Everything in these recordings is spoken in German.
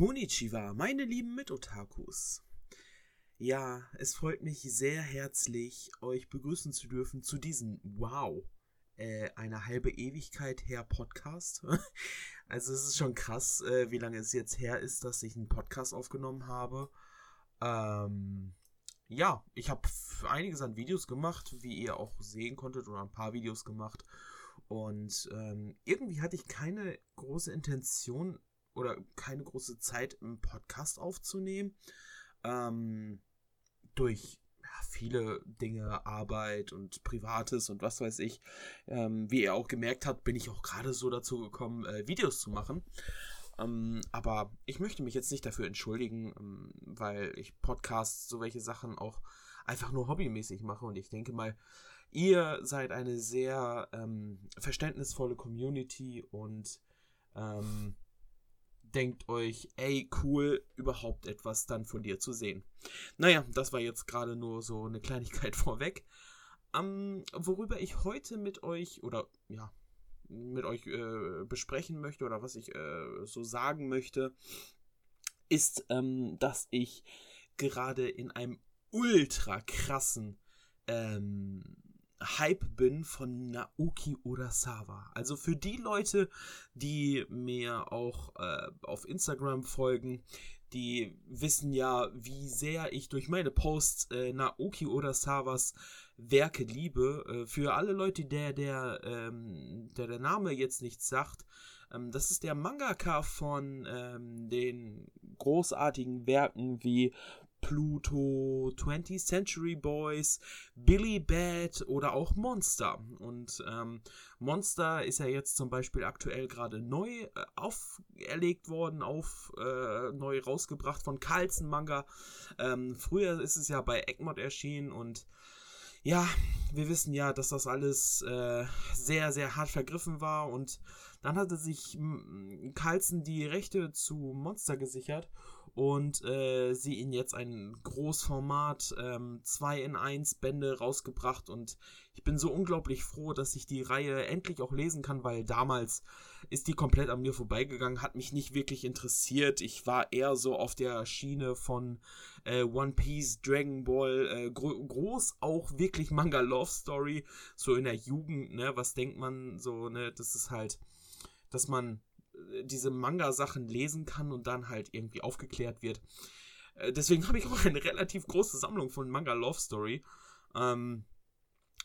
Konnichiwa, meine lieben Mitotakus. Ja, es freut mich sehr herzlich, euch begrüßen zu dürfen zu diesem Wow, äh, eine halbe Ewigkeit her Podcast. also es ist schon krass, äh, wie lange es jetzt her ist, dass ich einen Podcast aufgenommen habe. Ähm, ja, ich habe einiges an Videos gemacht, wie ihr auch sehen konntet, oder ein paar Videos gemacht. Und ähm, irgendwie hatte ich keine große Intention oder keine große Zeit im Podcast aufzunehmen. Ähm, durch ja, viele Dinge, Arbeit und Privates und was weiß ich. Ähm, wie ihr auch gemerkt habt, bin ich auch gerade so dazu gekommen, äh, Videos zu machen. Ähm, aber ich möchte mich jetzt nicht dafür entschuldigen, ähm, weil ich Podcasts, so welche Sachen auch einfach nur hobbymäßig mache. Und ich denke mal, ihr seid eine sehr ähm, verständnisvolle Community und ähm, denkt euch, ey, cool, überhaupt etwas dann von dir zu sehen. Naja, das war jetzt gerade nur so eine Kleinigkeit vorweg. Ähm, worüber ich heute mit euch, oder ja, mit euch äh, besprechen möchte, oder was ich äh, so sagen möchte, ist, ähm, dass ich gerade in einem ultra krassen ähm, Hype bin von Naoki Urasawa. Also für die Leute, die mir auch äh, auf Instagram folgen, die wissen ja, wie sehr ich durch meine Posts äh, Naoki Urasawas Werke liebe. Äh, für alle Leute, der der, ähm, der der Name jetzt nichts sagt, ähm, das ist der Mangaka von ähm, den großartigen Werken wie Pluto, 20th Century Boys, Billy Bad oder auch Monster. Und ähm, Monster ist ja jetzt zum Beispiel aktuell gerade neu äh, auferlegt worden, auf äh, neu rausgebracht von Carlsen Manga. Ähm, früher ist es ja bei Egmont erschienen und ja, wir wissen ja, dass das alles äh, sehr, sehr hart vergriffen war und dann hatte sich Carlsen die Rechte zu Monster gesichert und äh, sie in jetzt ein Großformat 2 ähm, in 1 Bände rausgebracht und ich bin so unglaublich froh, dass ich die Reihe endlich auch lesen kann, weil damals ist die komplett an mir vorbeigegangen, hat mich nicht wirklich interessiert. Ich war eher so auf der Schiene von äh, One Piece, Dragon Ball, äh, gro groß auch wirklich Manga Love Story, so in der Jugend, ne, was denkt man so, ne, das ist halt, dass man diese Manga-Sachen lesen kann und dann halt irgendwie aufgeklärt wird. Äh, deswegen habe ich auch eine relativ große Sammlung von Manga Love Story. Ähm,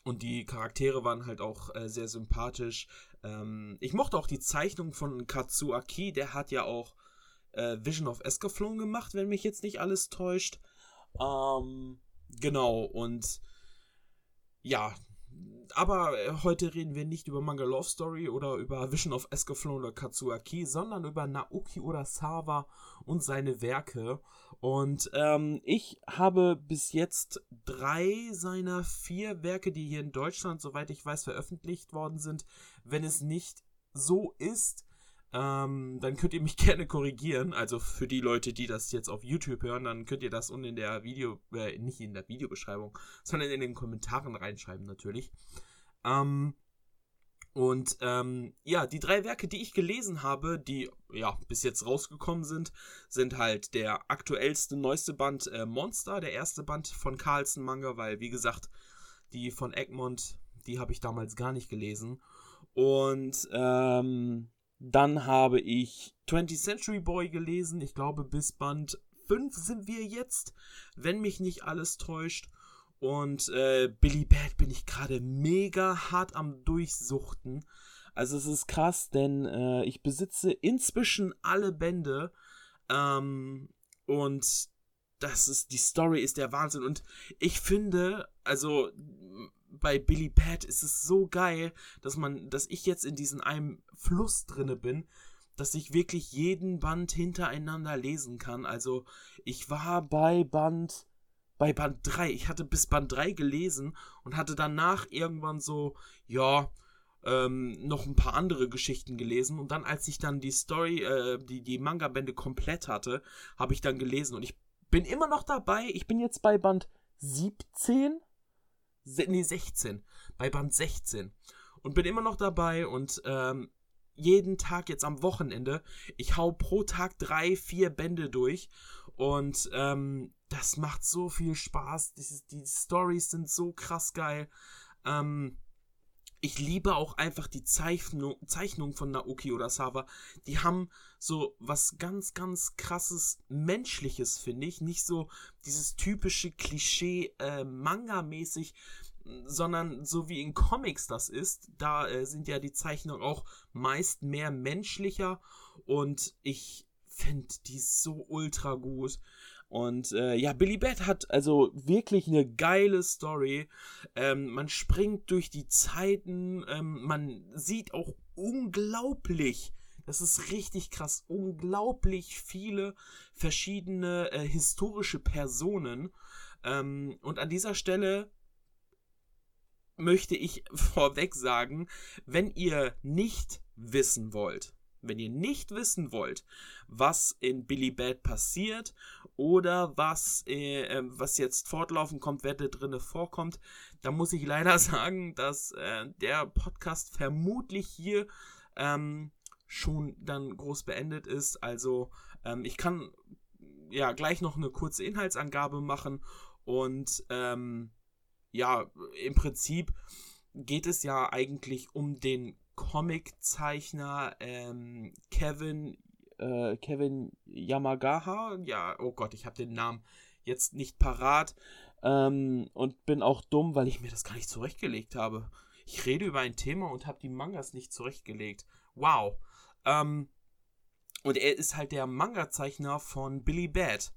und die Charaktere waren halt auch äh, sehr sympathisch. Ähm, ich mochte auch die Zeichnung von Katsuaki, der hat ja auch äh, Vision of Escaflowne gemacht, wenn mich jetzt nicht alles täuscht. Ähm, genau, und ja, aber äh, heute reden wir nicht über Manga Love Story oder über Vision of Escaflowne oder Katsuaki, sondern über Naoki Urasawa und seine Werke. Und ähm, ich habe bis jetzt drei seiner vier Werke, die hier in Deutschland, soweit ich weiß, veröffentlicht worden sind. Wenn es nicht so ist, ähm, dann könnt ihr mich gerne korrigieren. Also für die Leute, die das jetzt auf YouTube hören, dann könnt ihr das unten in der Video, äh, nicht in der Videobeschreibung, sondern in den Kommentaren reinschreiben natürlich. Ähm, und ähm, ja, die drei Werke, die ich gelesen habe, die ja bis jetzt rausgekommen sind, sind halt der aktuellste, neueste Band äh, Monster, der erste Band von Carlsen Manga, weil wie gesagt, die von Egmont, die habe ich damals gar nicht gelesen. Und ähm, dann habe ich 20th Century Boy gelesen. Ich glaube, bis Band 5 sind wir jetzt, wenn mich nicht alles täuscht. Und äh, Billy Bad bin ich gerade mega hart am Durchsuchten. Also es ist krass, denn äh, ich besitze inzwischen alle Bände. Ähm, und das ist, die Story ist der Wahnsinn. Und ich finde, also bei Billy Pat ist es so geil, dass man, dass ich jetzt in diesem einem Fluss drinne bin, dass ich wirklich jeden Band hintereinander lesen kann. Also ich war bei Band bei Band 3. Ich hatte bis Band 3 gelesen und hatte danach irgendwann so, ja, ähm, noch ein paar andere Geschichten gelesen. Und dann, als ich dann die Story, äh, die, die Manga-Bände komplett hatte, habe ich dann gelesen. Und ich bin immer noch dabei. Ich bin jetzt bei Band 17 nee, 16, bei Band 16 und bin immer noch dabei und ähm, jeden Tag jetzt am Wochenende. Ich hau pro Tag drei, vier Bände durch. Und ähm, das macht so viel Spaß. Die, die Stories sind so krass geil. Ähm, ich liebe auch einfach die Zeichnung, Zeichnung von Naoki Urasawa. Die haben so was ganz, ganz krasses Menschliches, finde ich. Nicht so dieses typische Klischee äh, Manga-mäßig, sondern so wie in Comics das ist. Da äh, sind ja die Zeichnungen auch meist mehr menschlicher und ich finde die so ultra gut. Und äh, ja, Billy Bat hat also wirklich eine geile Story. Ähm, man springt durch die Zeiten, ähm, man sieht auch unglaublich, das ist richtig krass, unglaublich viele verschiedene äh, historische Personen. Ähm, und an dieser Stelle möchte ich vorweg sagen, wenn ihr nicht wissen wollt, wenn ihr nicht wissen wollt, was in Billy Bad passiert oder was, äh, ähm, was jetzt fortlaufend kommt, wer da drinne vorkommt, dann muss ich leider sagen, dass äh, der Podcast vermutlich hier ähm, schon dann groß beendet ist. Also ähm, ich kann ja gleich noch eine kurze Inhaltsangabe machen und ähm, ja, im Prinzip geht es ja eigentlich um den Comiczeichner ähm, Kevin äh, Kevin Yamagaha. Ja, oh Gott, ich habe den Namen jetzt nicht parat ähm, und bin auch dumm, weil ich mir das gar nicht zurechtgelegt habe. Ich rede über ein Thema und habe die Mangas nicht zurechtgelegt. Wow. Ähm, und er ist halt der Manga-Zeichner von Billy Bad.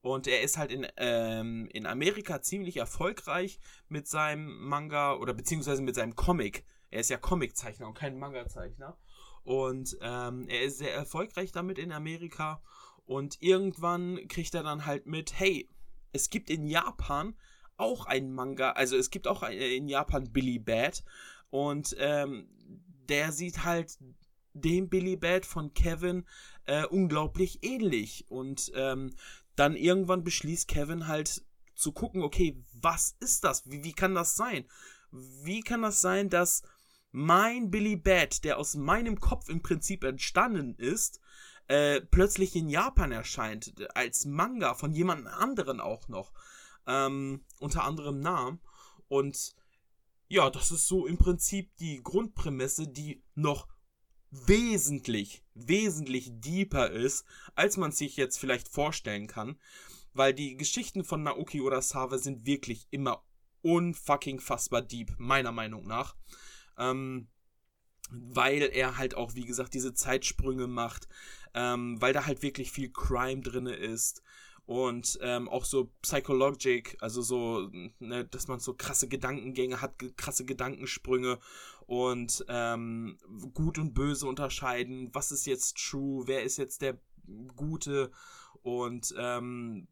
Und er ist halt in, ähm, in Amerika ziemlich erfolgreich mit seinem Manga oder beziehungsweise mit seinem Comic. Er ist ja Comiczeichner und kein Manga-Zeichner. Und ähm, er ist sehr erfolgreich damit in Amerika. Und irgendwann kriegt er dann halt mit, hey, es gibt in Japan auch einen Manga, also es gibt auch in Japan Billy Bad. Und ähm, der sieht halt dem Billy Bad von Kevin äh, unglaublich ähnlich. Und ähm, dann irgendwann beschließt Kevin halt zu gucken, okay, was ist das? Wie, wie kann das sein? Wie kann das sein, dass mein Billy Bat, der aus meinem Kopf im Prinzip entstanden ist, äh, plötzlich in Japan erscheint, als Manga von jemand anderen auch noch, ähm, unter anderem Namen. Und ja, das ist so im Prinzip die Grundprämisse, die noch wesentlich, wesentlich deeper ist, als man sich jetzt vielleicht vorstellen kann. Weil die Geschichten von Naoki Urasawa sind wirklich immer unfucking fassbar deep, meiner Meinung nach. Ähm, weil er halt auch, wie gesagt, diese Zeitsprünge macht, ähm, weil da halt wirklich viel Crime drin ist und ähm, auch so Psychologic, also so, ne, dass man so krasse Gedankengänge hat, krasse Gedankensprünge und ähm, gut und böse unterscheiden, was ist jetzt true, wer ist jetzt der Gute und ähm,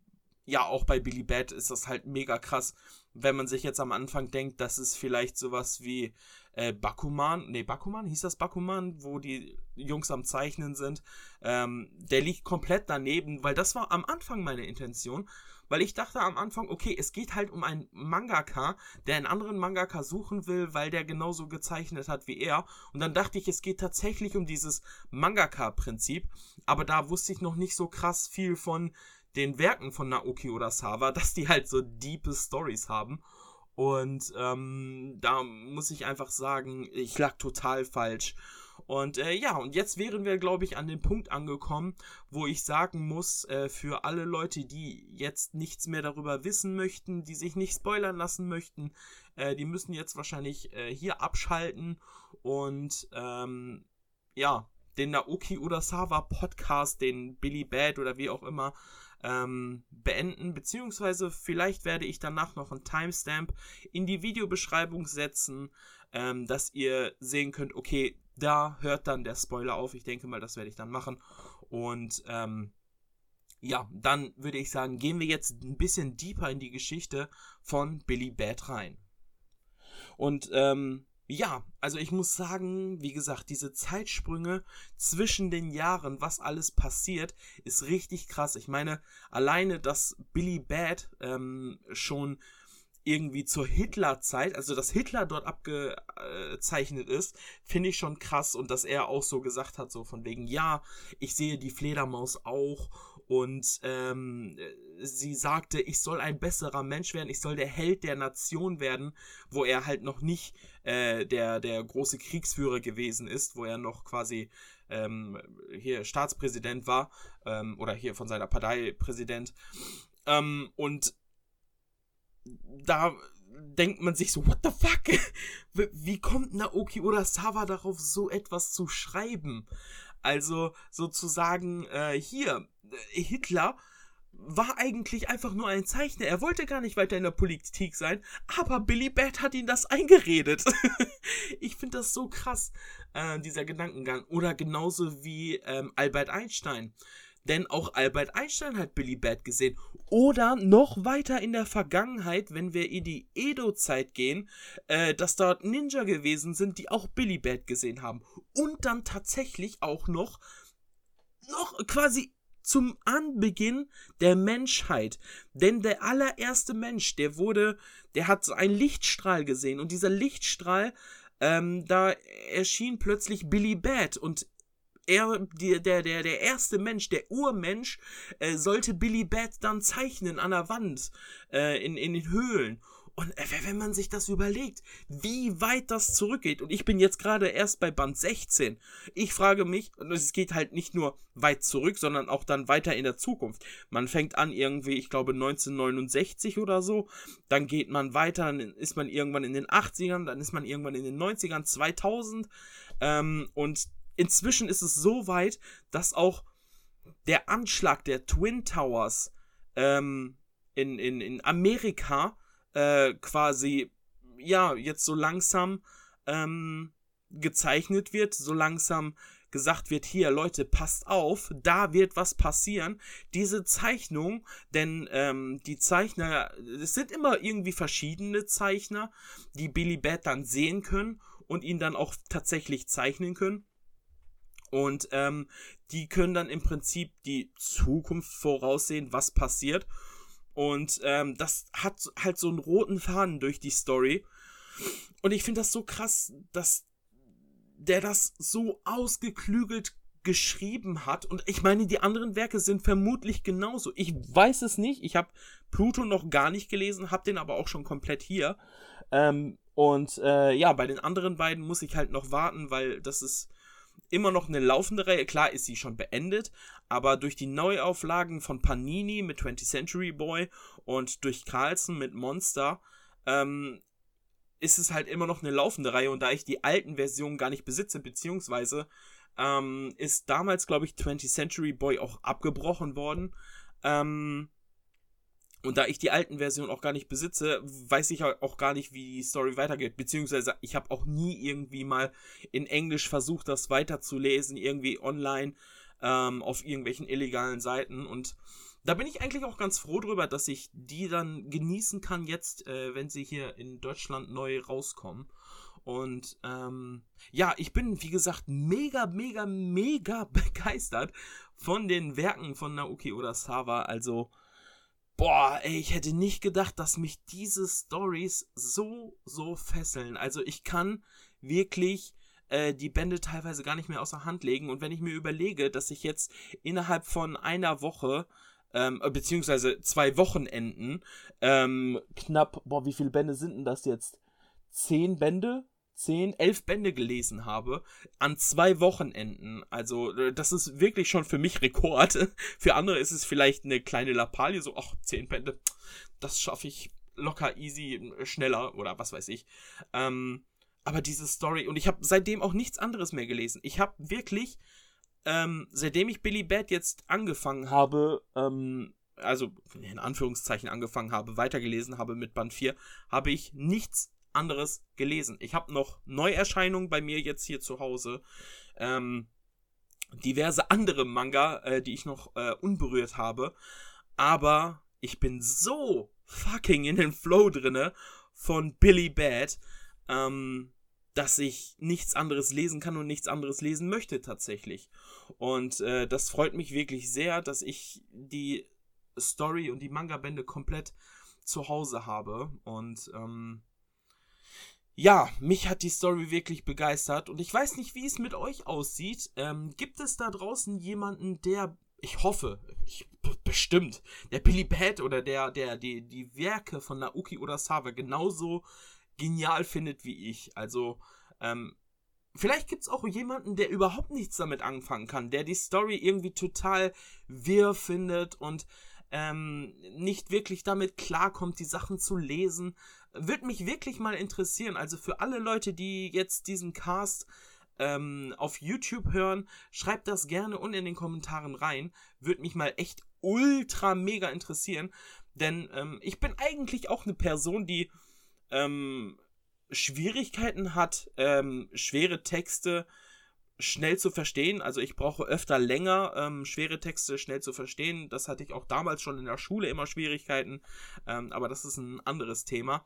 ja, auch bei Billy Bat ist das halt mega krass, wenn man sich jetzt am Anfang denkt, dass es vielleicht sowas wie äh, Bakuman, nee, Bakuman, hieß das Bakuman, wo die Jungs am Zeichnen sind, ähm, der liegt komplett daneben, weil das war am Anfang meine Intention, weil ich dachte am Anfang, okay, es geht halt um einen Mangaka, der einen anderen Mangaka suchen will, weil der genauso gezeichnet hat wie er. Und dann dachte ich, es geht tatsächlich um dieses Mangaka-Prinzip, aber da wusste ich noch nicht so krass viel von den Werken von Naoki Urasawa, dass die halt so diepe Stories haben. Und ähm, da muss ich einfach sagen, ich lag total falsch. Und äh, ja, und jetzt wären wir, glaube ich, an dem Punkt angekommen, wo ich sagen muss, äh, für alle Leute, die jetzt nichts mehr darüber wissen möchten, die sich nicht spoilern lassen möchten, äh, die müssen jetzt wahrscheinlich äh, hier abschalten und ähm, ja, den Naoki Urasawa Podcast, den Billy Bad oder wie auch immer, ähm, beenden, beziehungsweise vielleicht werde ich danach noch einen Timestamp in die Videobeschreibung setzen, ähm, dass ihr sehen könnt, okay, da hört dann der Spoiler auf. Ich denke mal, das werde ich dann machen. Und ähm, ja, dann würde ich sagen, gehen wir jetzt ein bisschen deeper in die Geschichte von Billy Bad rein. Und ähm, ja, also ich muss sagen, wie gesagt, diese Zeitsprünge zwischen den Jahren, was alles passiert, ist richtig krass. Ich meine, alleine, dass Billy Bad ähm, schon irgendwie zur Hitlerzeit, also dass Hitler dort abgezeichnet ist, finde ich schon krass und dass er auch so gesagt hat, so von wegen, ja, ich sehe die Fledermaus auch und ähm, sie sagte, ich soll ein besserer Mensch werden, ich soll der Held der Nation werden, wo er halt noch nicht äh, der, der große Kriegsführer gewesen ist, wo er noch quasi ähm, hier Staatspräsident war ähm, oder hier von seiner Partei Präsident. Ähm, und da denkt man sich so, what the fuck? Wie kommt Naoki Urasawa darauf, so etwas zu schreiben? Also sozusagen äh, hier, äh, Hitler war eigentlich einfach nur ein Zeichner. Er wollte gar nicht weiter in der Politik sein, aber Billy Bat hat ihn das eingeredet. ich finde das so krass, äh, dieser Gedankengang. Oder genauso wie ähm, Albert Einstein. Denn auch Albert Einstein hat Billy Bat gesehen. Oder noch weiter in der Vergangenheit, wenn wir in die Edo-Zeit gehen, äh, dass dort Ninja gewesen sind, die auch Billy Bat gesehen haben. Und dann tatsächlich auch noch, noch quasi zum Anbeginn der Menschheit. Denn der allererste Mensch, der wurde, der hat so einen Lichtstrahl gesehen. Und dieser Lichtstrahl, ähm, da erschien plötzlich Billy Bat. Und er, der, der, der, erste Mensch, der Urmensch, äh, sollte Billy Bat dann zeichnen an der Wand, äh, in, in den Höhlen. Und äh, wenn man sich das überlegt, wie weit das zurückgeht, und ich bin jetzt gerade erst bei Band 16, ich frage mich, und es geht halt nicht nur weit zurück, sondern auch dann weiter in der Zukunft. Man fängt an irgendwie, ich glaube 1969 oder so, dann geht man weiter, dann ist man irgendwann in den 80ern, dann ist man irgendwann in den 90ern, 2000, ähm, und inzwischen ist es so weit, dass auch der Anschlag der Twin Towers ähm, in, in, in Amerika äh, quasi, ja, jetzt so langsam ähm, gezeichnet wird, so langsam gesagt wird, hier Leute, passt auf, da wird was passieren. Diese Zeichnung, denn ähm, die Zeichner, es sind immer irgendwie verschiedene Zeichner, die Billy Bat dann sehen können und ihn dann auch tatsächlich zeichnen können. Und ähm, die können dann im Prinzip die Zukunft voraussehen, was passiert. Und ähm, das hat halt so einen roten Faden durch die Story. Und ich finde das so krass, dass der das so ausgeklügelt geschrieben hat. Und ich meine, die anderen Werke sind vermutlich genauso. Ich weiß es nicht. Ich habe Pluto noch gar nicht gelesen, habe den aber auch schon komplett hier. Ähm, und äh, ja, bei den anderen beiden muss ich halt noch warten, weil das ist immer noch eine laufende Reihe. Klar ist sie schon beendet, aber durch die Neuauflagen von Panini mit 20th Century Boy und durch Carlson mit Monster ähm, ist es halt immer noch eine laufende Reihe und da ich die alten Versionen gar nicht besitze, beziehungsweise ähm, ist damals, glaube ich, 20th Century Boy auch abgebrochen worden. Ähm, und da ich die alten Versionen auch gar nicht besitze, weiß ich auch gar nicht, wie die Story weitergeht. Beziehungsweise ich habe auch nie irgendwie mal in Englisch versucht, das weiterzulesen, irgendwie online ähm, auf irgendwelchen illegalen Seiten. Und da bin ich eigentlich auch ganz froh drüber, dass ich die dann genießen kann jetzt, äh, wenn sie hier in Deutschland neu rauskommen. Und ähm, ja, ich bin, wie gesagt, mega, mega, mega begeistert von den Werken von Naoki Urasawa. Also, boah, ey, ich hätte nicht gedacht, dass mich diese Stories so, so fesseln. Also ich kann wirklich äh, die Bände teilweise gar nicht mehr außer Hand legen. Und wenn ich mir überlege, dass ich jetzt innerhalb von einer Woche ähm, beziehungsweise zwei Wochenenden ähm, knapp, boah, wie viele Bände sind denn das jetzt? Zehn Bände? Zehn, elf Bände gelesen habe an zwei Wochenenden. Also äh, das ist wirklich schon für mich Rekord. Für andere ist es vielleicht eine kleine Lappalie, so, ach, zehn Bände, das schaffe ich locker, easy, schneller oder was weiß ich. Ähm, aber diese Story, und ich habe seitdem auch nichts anderes mehr gelesen. Ich habe wirklich, ähm, seitdem ich Billy Bat jetzt angefangen habe, ähm, also in Anführungszeichen angefangen habe, weitergelesen habe mit Band 4, habe ich nichts anderes gelesen. Ich habe noch Neuerscheinungen bei mir jetzt hier zu Hause. Ähm, diverse andere Manga, äh, die ich noch äh, unberührt habe. Aber ich bin so fucking in den Flow drinne von Billy Bad, ähm, dass ich nichts anderes lesen kann und nichts anderes lesen möchte tatsächlich. Und äh, das freut mich wirklich sehr, dass ich die Story und die Manga-Bände komplett zu Hause habe. Und ähm, ja, mich hat die Story wirklich begeistert. Und ich weiß nicht, wie es mit euch aussieht. Ähm, gibt es da draußen jemanden, der, ich hoffe, ich, bestimmt, der Billy Bat oder der, der die, die Werke von Naoki Urasawa genauso genial findet wie ich. Also, ähm, Vielleicht gibt es auch jemanden, der überhaupt nichts damit anfangen kann, der die Story irgendwie total wirr findet und ähm, nicht wirklich damit klarkommt, die Sachen zu lesen. Würde mich wirklich mal interessieren. Also für alle Leute, die jetzt diesen Cast ähm, auf YouTube hören, schreibt das gerne unten in den Kommentaren rein. Würde mich mal echt ultra mega interessieren. Denn ähm, ich bin eigentlich auch eine Person, die ähm, Schwierigkeiten hat, ähm, schwere Texte schnell zu verstehen. Also ich brauche öfter länger, ähm, schwere Texte schnell zu verstehen. Das hatte ich auch damals schon in der Schule immer Schwierigkeiten, ähm, aber das ist ein anderes Thema.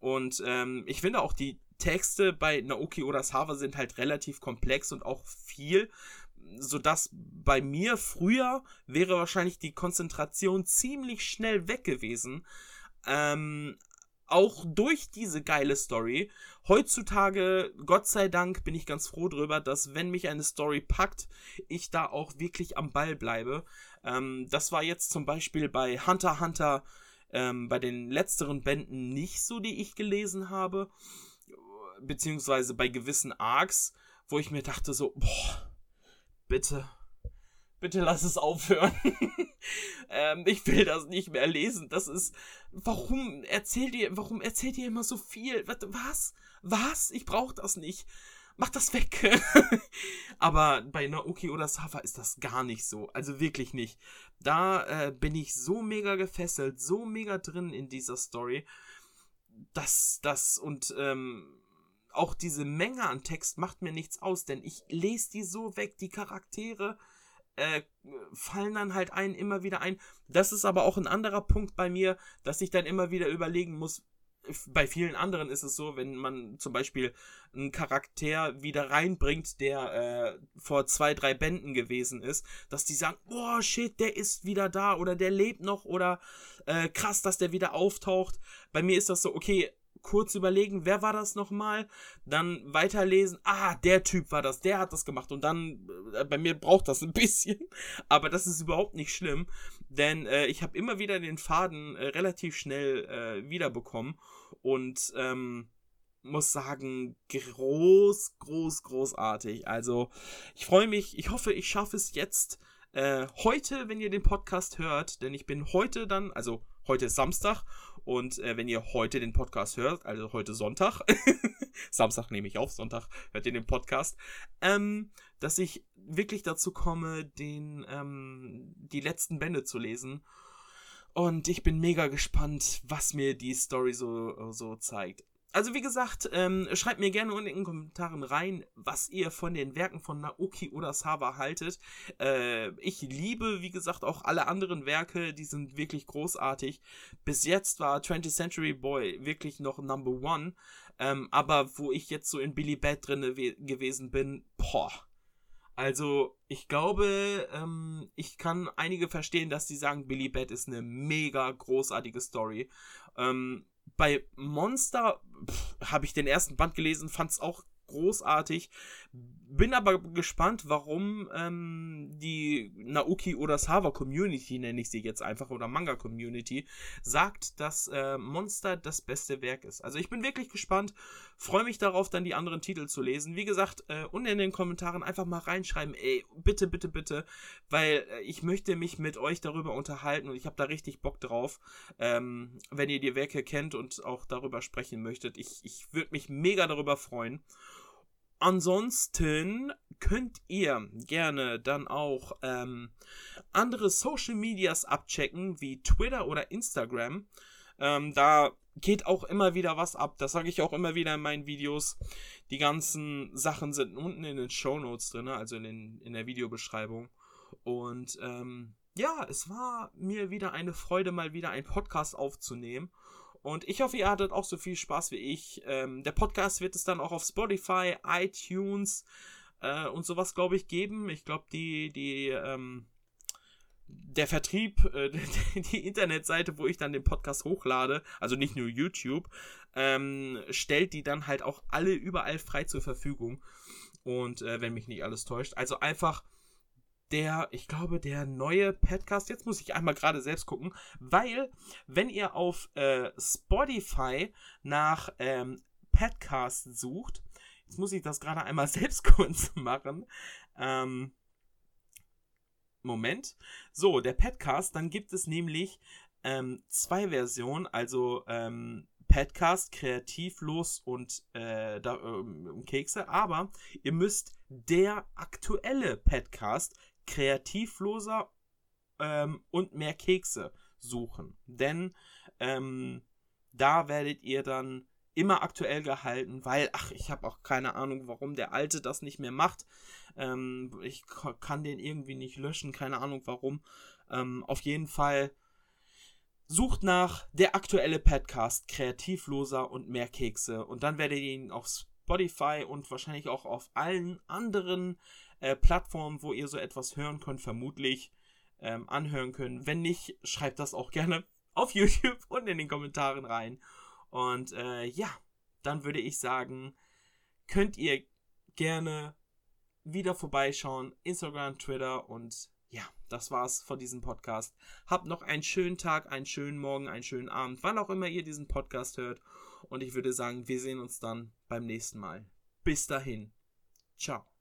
Und ähm, ich finde auch die Texte bei Naoki Urasawa sind halt relativ komplex und auch viel, sodass bei mir früher wäre wahrscheinlich die Konzentration ziemlich schnell weg gewesen. Ähm, auch durch diese geile Story. Heutzutage, Gott sei Dank, bin ich ganz froh drüber, dass wenn mich eine Story packt, ich da auch wirklich am Ball bleibe. Ähm, das war jetzt zum Beispiel bei Hunter Hunter ähm, bei den letzteren Bänden nicht so, die ich gelesen habe. Beziehungsweise bei gewissen Arcs, wo ich mir dachte so, boah, bitte, bitte lass es aufhören. ähm, ich will das nicht mehr lesen. Das ist, warum erzählt ihr, warum erzählt ihr immer so viel? Was? Was? Ich brauche das nicht. Mach das weg. Aber bei Naoki oder Safa ist das gar nicht so. Also wirklich nicht. Da äh, bin ich so mega gefesselt, so mega drin in dieser Story. dass das und ähm, auch diese Menge an Text macht mir nichts aus, denn ich lese die so weg, die Charaktere äh, fallen dann halt ein, immer wieder ein. Das ist aber auch ein anderer Punkt bei mir, dass ich dann immer wieder überlegen muss, bei vielen anderen ist es so, wenn man zum Beispiel einen Charakter wieder reinbringt, der äh, vor zwei, drei Bänden gewesen ist, dass die sagen, oh shit, der ist wieder da oder der lebt noch oder äh, krass, dass der wieder auftaucht. Bei mir ist das so, okay, kurz überlegen, wer war das nochmal, dann weiterlesen, ah, der Typ war das, der hat das gemacht. Und dann, äh, bei mir braucht das ein bisschen, aber das ist überhaupt nicht schlimm, denn äh, ich habe immer wieder den Faden äh, relativ schnell äh, wiederbekommen. Und ähm, muss sagen, groß, groß, großartig. Also ich freue mich, ich hoffe, ich schaffe es jetzt äh, heute, wenn ihr den Podcast hört, denn ich bin heute dann, also heute ist Samstag und äh, wenn ihr heute den Podcast hört, also heute Sonntag, Samstag nehme ich auf, Sonntag hört ihr den Podcast, ähm, dass ich wirklich dazu komme, den, ähm, die letzten Bände zu lesen. Und ich bin mega gespannt, was mir die Story so, so zeigt. Also wie gesagt, ähm, schreibt mir gerne unten in den Kommentaren rein, was ihr von den Werken von Naoki Urasawa haltet. Äh, ich liebe, wie gesagt, auch alle anderen Werke, die sind wirklich großartig. Bis jetzt war 20th Century Boy wirklich noch Number One. Ähm, aber wo ich jetzt so in Billy Bat drin gewesen bin, boah. Also, ich glaube, ähm, ich kann einige verstehen, dass die sagen, Billy Bat ist eine mega großartige Story. Ähm, bei Monster habe ich den ersten Band gelesen, fand es auch großartig. Bin aber gespannt, warum ähm, die Naoki Urasawa Community, nenne ich sie jetzt einfach, oder Manga Community, sagt, dass äh, Monster das beste Werk ist. Also ich bin wirklich gespannt, freue mich darauf, dann die anderen Titel zu lesen. Wie gesagt, äh, unten in den Kommentaren einfach mal reinschreiben, ey, bitte, bitte, bitte, weil äh, ich möchte mich mit euch darüber unterhalten und ich habe da richtig Bock drauf, ähm, wenn ihr die Werke kennt und auch darüber sprechen möchtet. Ich, ich würde mich mega darüber freuen. Ansonsten könnt ihr gerne dann auch ähm, andere Social Medias abchecken, wie Twitter oder Instagram. Ähm, da geht auch immer wieder was ab. Das sage ich auch immer wieder in meinen Videos. Die ganzen Sachen sind unten in den Show Notes drin, also in, den, in der Videobeschreibung. Und ähm, ja, es war mir wieder eine Freude, mal wieder einen Podcast aufzunehmen. Und ich hoffe, ihr hattet auch so viel Spaß wie ich. Ähm, der Podcast wird es dann auch auf Spotify, iTunes äh, und sowas, glaube ich, geben. Ich glaube, die, die, ähm, der Vertrieb, äh, die Internetseite, wo ich dann den Podcast hochlade, also nicht nur YouTube, ähm, stellt die dann halt auch alle überall frei zur Verfügung. Und äh, wenn mich nicht alles täuscht. Also einfach der, ich glaube, der neue Podcast. Jetzt muss ich einmal gerade selbst gucken, weil, wenn ihr auf äh, Spotify nach ähm, Podcast sucht, jetzt muss ich das gerade einmal selbst kurz machen. Ähm, Moment. So, der Podcast, dann gibt es nämlich ähm, zwei Versionen, also ähm, Podcast, kreativlos und äh, da, ähm, Kekse, aber ihr müsst der aktuelle Podcast kreativloser ähm, und mehr Kekse suchen. Denn ähm, da werdet ihr dann immer aktuell gehalten, weil, ach, ich habe auch keine Ahnung, warum der Alte das nicht mehr macht. Ähm, ich kann den irgendwie nicht löschen, keine Ahnung warum. Ähm, auf jeden Fall sucht nach der aktuelle Podcast kreativloser und mehr Kekse und dann werdet ihr ihn auf Spotify und wahrscheinlich auch auf allen anderen äh, Plattformen, wo ihr so etwas hören könnt, vermutlich ähm, anhören können. Wenn nicht, schreibt das auch gerne auf YouTube und in den Kommentaren rein. Und äh, ja, dann würde ich sagen, könnt ihr gerne wieder vorbeischauen. Instagram, Twitter und ja, das war's von diesem Podcast. Habt noch einen schönen Tag, einen schönen Morgen, einen schönen Abend, wann auch immer ihr diesen Podcast hört. Und ich würde sagen, wir sehen uns dann beim nächsten Mal. Bis dahin. Ciao.